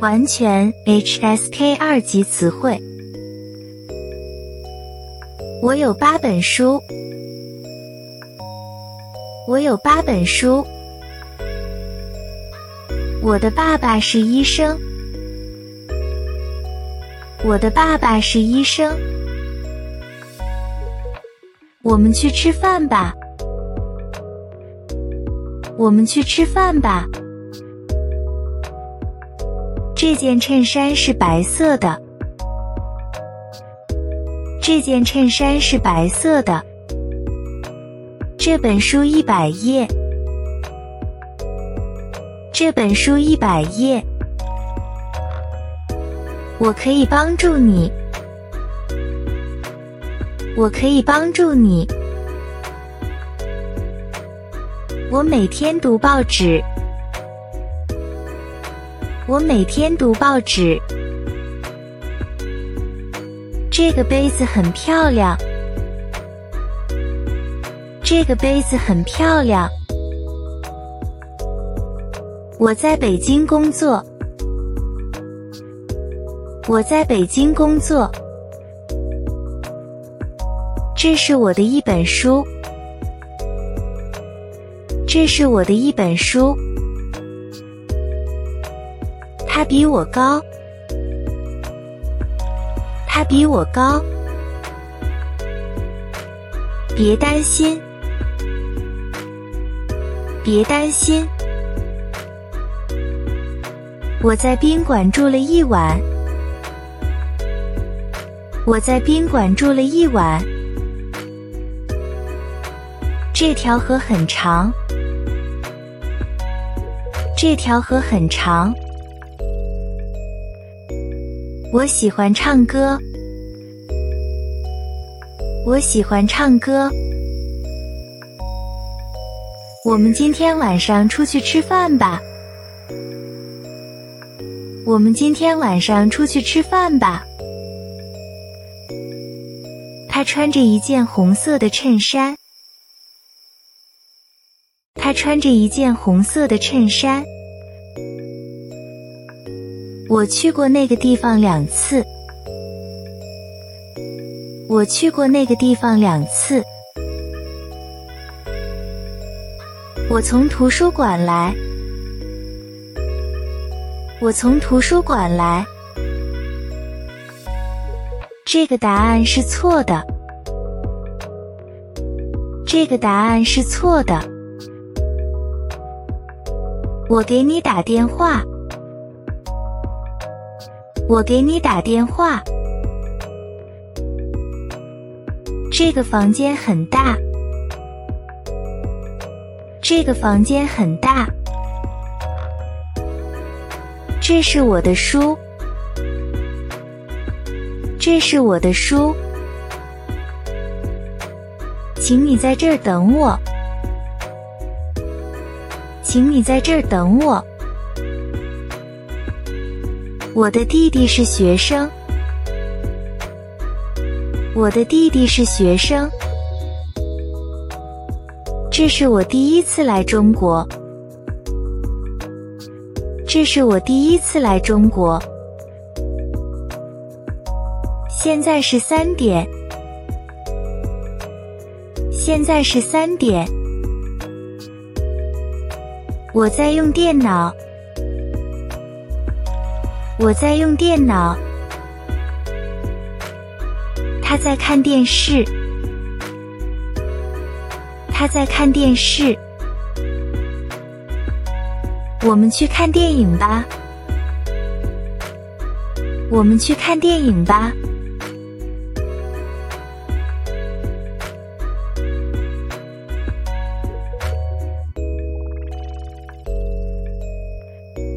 完全 HSK 二级词汇。我有八本书。我有八本书。我的爸爸是医生。我的爸爸是医生。我们去吃饭吧。我们去吃饭吧。这件衬衫是白色的。这件衬衫是白色的。这本书一百页。这本书一百页。我可以帮助你。我可以帮助你。我每天读报纸。我每天读报纸。这个杯子很漂亮。这个杯子很漂亮。我在北京工作。我在北京工作。这是我的一本书。这是我的一本书。他比我高，他比我高。别担心，别担心。我在宾馆住了一晚，我在宾馆住了一晚。这条河很长，这条河很长。我喜欢唱歌，我喜欢唱歌。我们今天晚上出去吃饭吧。我们今天晚上出去吃饭吧。他穿着一件红色的衬衫。他穿着一件红色的衬衫。我去过那个地方两次。我去过那个地方两次。我从图书馆来。我从图书馆来。这个答案是错的。这个答案是错的。我给你打电话。我给你打电话。这个房间很大。这个房间很大。这是我的书。这是我的书。请你在这儿等我。请你在这儿等我。我的弟弟是学生。我的弟弟是学生。这是我第一次来中国。这是我第一次来中国。现在是三点。现在是三点。我在用电脑。我在用电脑。他在看电视。他在看电视。我们去看电影吧。我们去看电影吧。